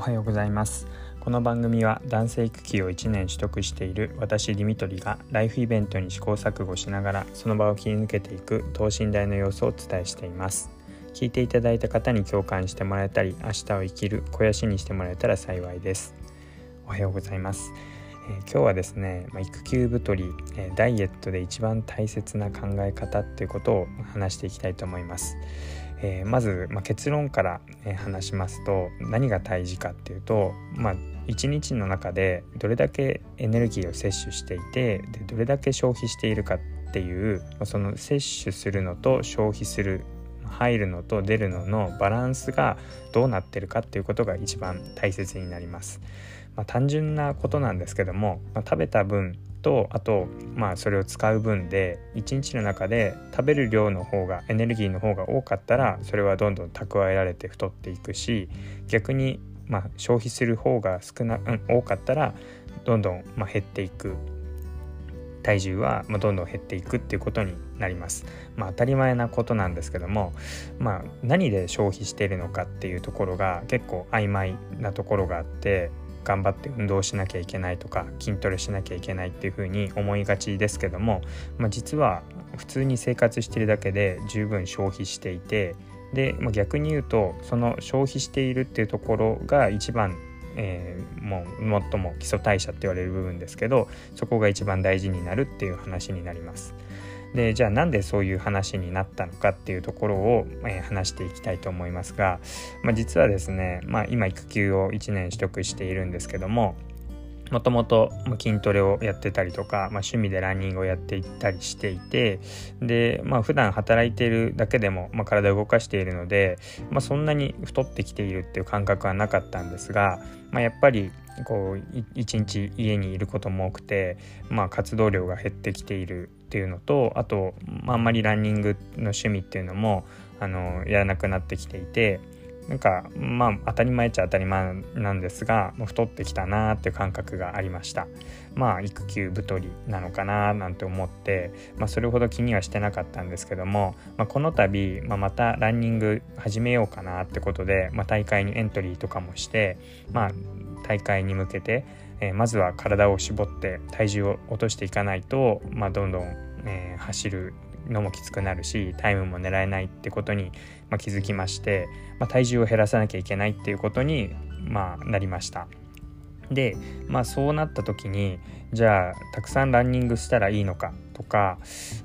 はようございます。この番組は男性育休を1年取得している私ディミトリがライフイベントに試行錯誤しながらその場を切り抜けていく等身大の様子をお伝えしています。聞いていただいた方に共感してもらえたり明日を生きる肥やしにしてもらえたら幸いです。おはようございます。えー、今日はですね、まあ、育休太り、えー、ダイエットで一番大切な考え方っていうことを話していきたいと思います。えー、まず、まあ、結論から、え話しますと何が大事かっていうと、まあ、1日の中でどれだけエネルギーを摂取していてでどれだけ消費しているかっていうその摂取するのと消費する入るのと出るののバランスがどうなってるかっていうことが一番大切になります。まあ、単純なことなんですけども、まあ、食べた分とあとまあそれを使う分で1日の中で食べる量の方がエネルギーの方が多かったらそれはどんどん蓄えられて太っていくし逆にまあ消費する方が少な、うん、多かったらどんどんまあ減っていく体重はまどんどん減っていくっていうことになります。まあ、当たり前なことなんですけども、まあ、何で消費しているのかっていうところが結構曖昧なところがあって頑張って運動しなきゃいけないとか筋トレしなきゃいけないっていうふうに思いがちですけども、まあ、実は普通に生活してるだけで十分消費していてで、まあ、逆に言うとその消費しているっていうところが一番えー、もう最も基礎代謝って言われる部分ですけどそこが一番大事になるっていう話になります。でじゃあなんでそういう話になったのかっていうところを、えー、話していきたいと思いますが、まあ、実はですね、まあ、今育休を1年取得しているんですけどももともと筋トレをやってたりとか、まあ、趣味でランニングをやっていったりしていてで、まあ普段働いているだけでも、まあ、体を動かしているので、まあ、そんなに太ってきているっていう感覚はなかったんですが、まあ、やっぱりこう一日家にいることも多くて、まあ、活動量が減ってきているっていうのとあと、あ、あんまりランニングの趣味っていうのもあのやらなくなってきていてなんかまあ当たり前っちゃ当たり前なんですがもう太ってきたなーっていう感覚がありました。まあ育休太りなのかななんて思って、まあ、それほど気にはしてなかったんですけども、まあ、この度、まあ、またランニング始めようかなってことで、まあ、大会にエントリーとかもしてまあ大会に向けて、えー、まずは体を絞って体重を落としていかないと、まあ、どんどん、えー、走るのもきつくなるしタイムも狙えないってことに、まあ、気づきまして、まあ、体重を減らさなきゃいけないっていうことに、まあ、なりました。でまあそうなった時にじゃあたくさんランニングしたらいいのかとか、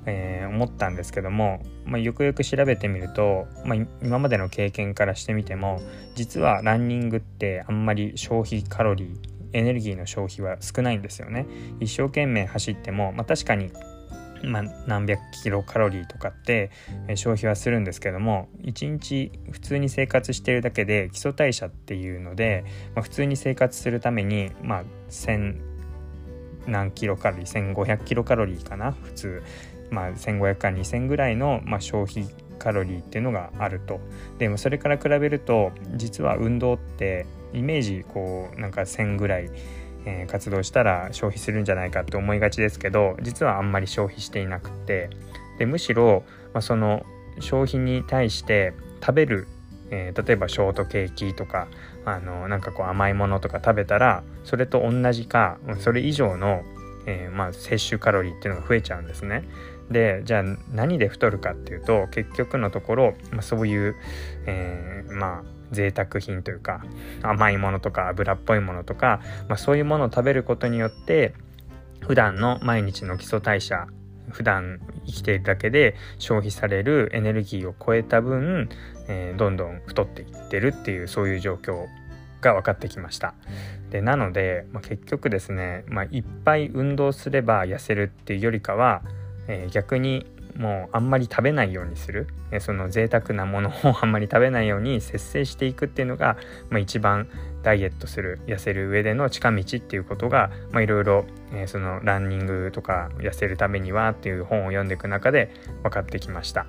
えー、思ったんですけども、まあ、よくよく調べてみると、まあ、今までの経験からしてみても実はランニングってあんまり消費カロリーエネルギーの消費は少ないんですよね。一生懸命走っても、まあ、確かにまあ、何百キロカロリーとかって消費はするんですけども1日普通に生活してるだけで基礎代謝っていうので、まあ、普通に生活するために、まあ、1000何キロカロリー1500キロカロリーかな普通、まあ、1500から2000ぐらいの、まあ、消費カロリーっていうのがあると。でもそれから比べると実は運動ってイメージこうなんか1000ぐらいえ、活動したら消費するんじゃないかって思いがちですけど実はあんまり消費していなくてでむしろ、まあ、その消費に対して食べる、えー、例えばショートケーキとかあのなんかこう甘いものとか食べたらそれと同じかそれ以上の、えー、まあ、摂取カロリーっていうのが増えちゃうんですね。でじゃあ何で太るかっていうと結局のところ、まあ、そういう、えー、まあ贅沢品というか甘いものとか油っぽいものとか、まあ、そういうものを食べることによって普段の毎日の基礎代謝普段生きているだけで消費されるエネルギーを超えた分、えー、どんどん太っていってるっていうそういう状況が分かってきました。でなので、まあ、結局ですね、まあ、いっぱい運動すれば痩せるっていうよりかは、えー、逆にもうあんまり食べないようにするその贅沢なものをあんまり食べないように節制していくっていうのが、まあ、一番ダイエットする痩せる上での近道っていうことがいろいろそのランニングとか痩せるためにはっていう本を読んでいく中で分かってきました。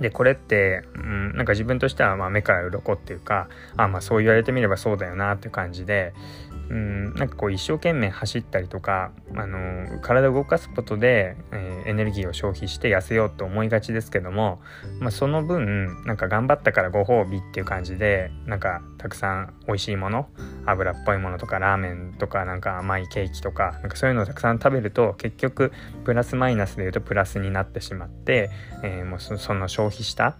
でこれって、うん、なんか自分としてはまあ目から鱗っていうかあまあそう言われてみればそうだよなっていう感じでうん、なんかこう一生懸命走ったりとか、あの体を動かすことで、えー、エネルギーを消費して痩せようと思いがちですけども、まあ、その分なんか頑張ったからご褒美っていう感じでなんかたくさん美味しいもの油っぽいものとかラーメンとかなんか甘いケーキとかなんかそういうのをたくさん食べると結局プラスマイナスで言うとプラスになってしまって、えー、もうその消費した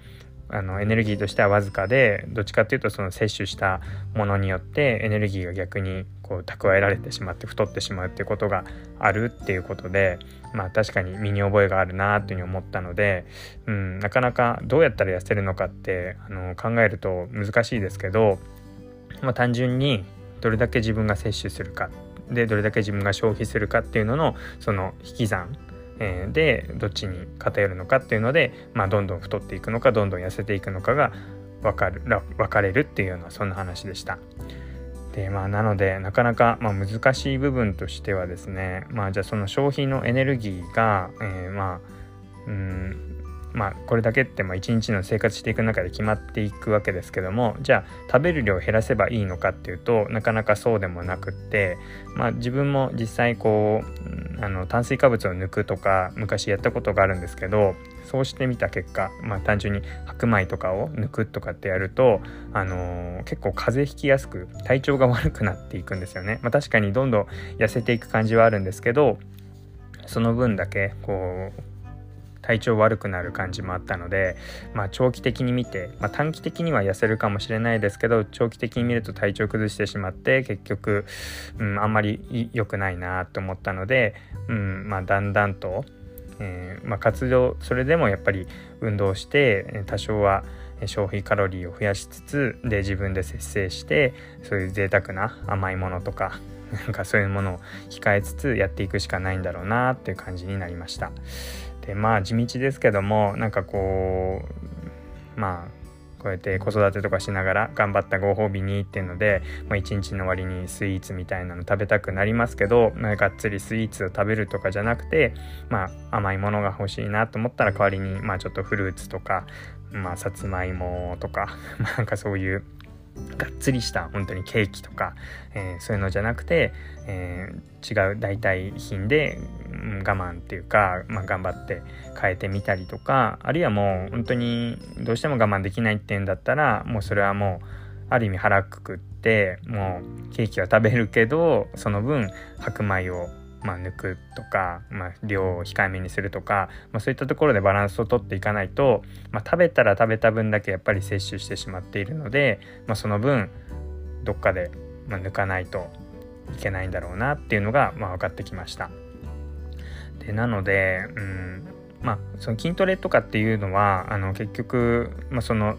あのエネルギーとしてはわずかでどっちかっていうとその摂取したものによってエネルギーが逆にこう蓄えられてしまって太ってしまうっていうことがあるっていうことでまあ確かに身に覚えがあるなというふうに思ったので、うん、なかなかどうやったら痩せるのかってあの考えると難しいですけど、まあ、単純にどれだけ自分が摂取するかでどれだけ自分が消費するかっていうののその引き算え、でどっちに偏るのかっていうので、まあ、どんどん太っていくのかどんどん痩せていくのかが分かる分かれるっていうようなそんな話でした。でまあ、なのでなかなか、まあ、難しい部分としてはですねまあじゃあその消費のエネルギーが、えー、まあうんまあこれだけって一日の生活していく中で決まっていくわけですけどもじゃあ食べる量を減らせばいいのかっていうとなかなかそうでもなくってまあ自分も実際こうあの炭水化物を抜くとか昔やったことがあるんですけどそうしてみた結果、まあ、単純に白米とかを抜くとかってやると、あのー、結構風邪ひきやすく体調が悪くなっていくんですよね。まあ、確かにどんどん痩せていく感じはあるんですけどその分だけこう体調悪くなる感じもあったので、まあ、長期的に見て、まあ、短期的には痩せるかもしれないですけど長期的に見ると体調崩してしまって結局、うん、あんまり良くないなと思ったので、うんまあ、だんだんと、えー、まあ、活動それでもやっぱり運動して多少は消費カロリーを増やしつつで自分で節制してそういう贅沢な甘いものとかなんかそういうものを控えつつやっていくしかないんだろうなっていう感じになりました。でまあ地道ですけどもなんかこうまあこうやって子育てとかしながら頑張ったご褒美にっていうので、まあ、一日の終わりにスイーツみたいなの食べたくなりますけど、まあ、がっつりスイーツを食べるとかじゃなくて、まあ、甘いものが欲しいなと思ったら代わりに、まあ、ちょっとフルーツとか、まあ、さつまいもとか、なんかそういうがっつりした本当にケーキとか、えー、そういうのじゃなくて、えー、違う代替品で、うん、我慢っていうか、まあ、頑張って変えてみたりとかあるいはもう本当にどうしても我慢できないっていうんだったらもうそれはもうある意味腹くくってもうケーキは食べるけどその分白米をまあ、抜くとか、まあ、量を控えめにするとか、まあ、そういったところでバランスをとっていかないと、まあ、食べたら食べた分だけやっぱり摂取してしまっているので、まあ、その分どっかで、まあ、抜かないといけないんだろうなっていうのが、まあ、分かってきました。でなので、うんまあ、その筋トレとかっていうのはあの結局、まあ、その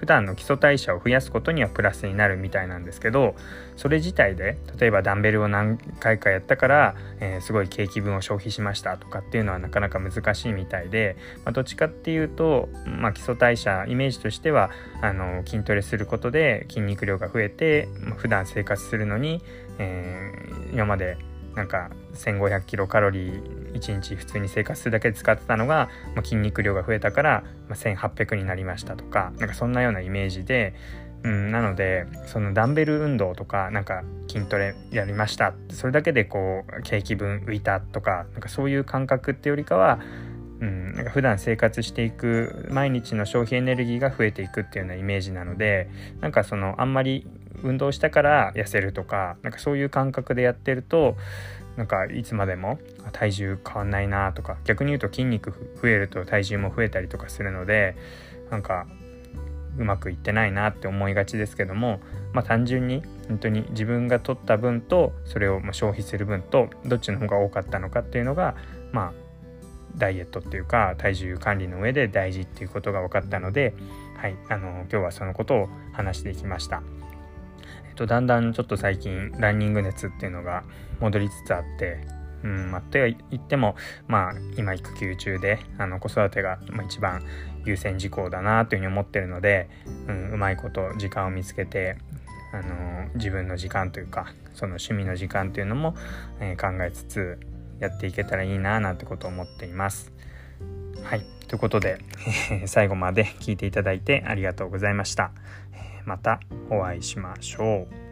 普段の基礎代謝を増やすことにはプラスになるみたいなんですけどそれ自体で例えばダンベルを何回かやったから、えー、すごい景気分を消費しましたとかっていうのはなかなか難しいみたいで、まあ、どっちかっていうと、まあ、基礎代謝イメージとしてはあの筋トレすることで筋肉量が増えて、まあ、普段生活するのに、えー、今までなんか1500キロカロリー1日普通に生活するだけで使ってたのが、まあ、筋肉量が増えたから、まあ、1800になりましたとかなんかそんなようなイメージで、うん、なのでそのダンベル運動とかなんか筋トレやりました。それだけでこう景気分浮いたとかなんかそういう感覚ってよりかはうん、なんか普段生活していく毎日の消費エネルギーが増えていくっていうようなイメージなのでなんかそのあんまり運動したから痩せるとかなんかそういう感覚でやってるとなんかいつまでも体重変わんないなとか逆に言うと筋肉増えると体重も増えたりとかするのでなんかうまくいってないなって思いがちですけども、まあ、単純に本当に自分が取った分とそれを消費する分とどっちの方が多かったのかっていうのがまあダイエットっていうか体重管理の上で大事っていうことが分かったので、はい、あの今日はそのことを話していきました。とだんだんちょっと最近ランニング熱っていうのが戻りつつあってうん、まあ、とは言っても、まあ、今育休中であの子育てが一番優先事項だなというふうに思ってるので、うん、うまいこと時間を見つけて、あの自分の時間というかその趣味の時間というのも、えー、考えつつやっていけたらいいななんてことを思っています。はいということで最後まで聞いていただいてありがとうございました。またお会いしましょう。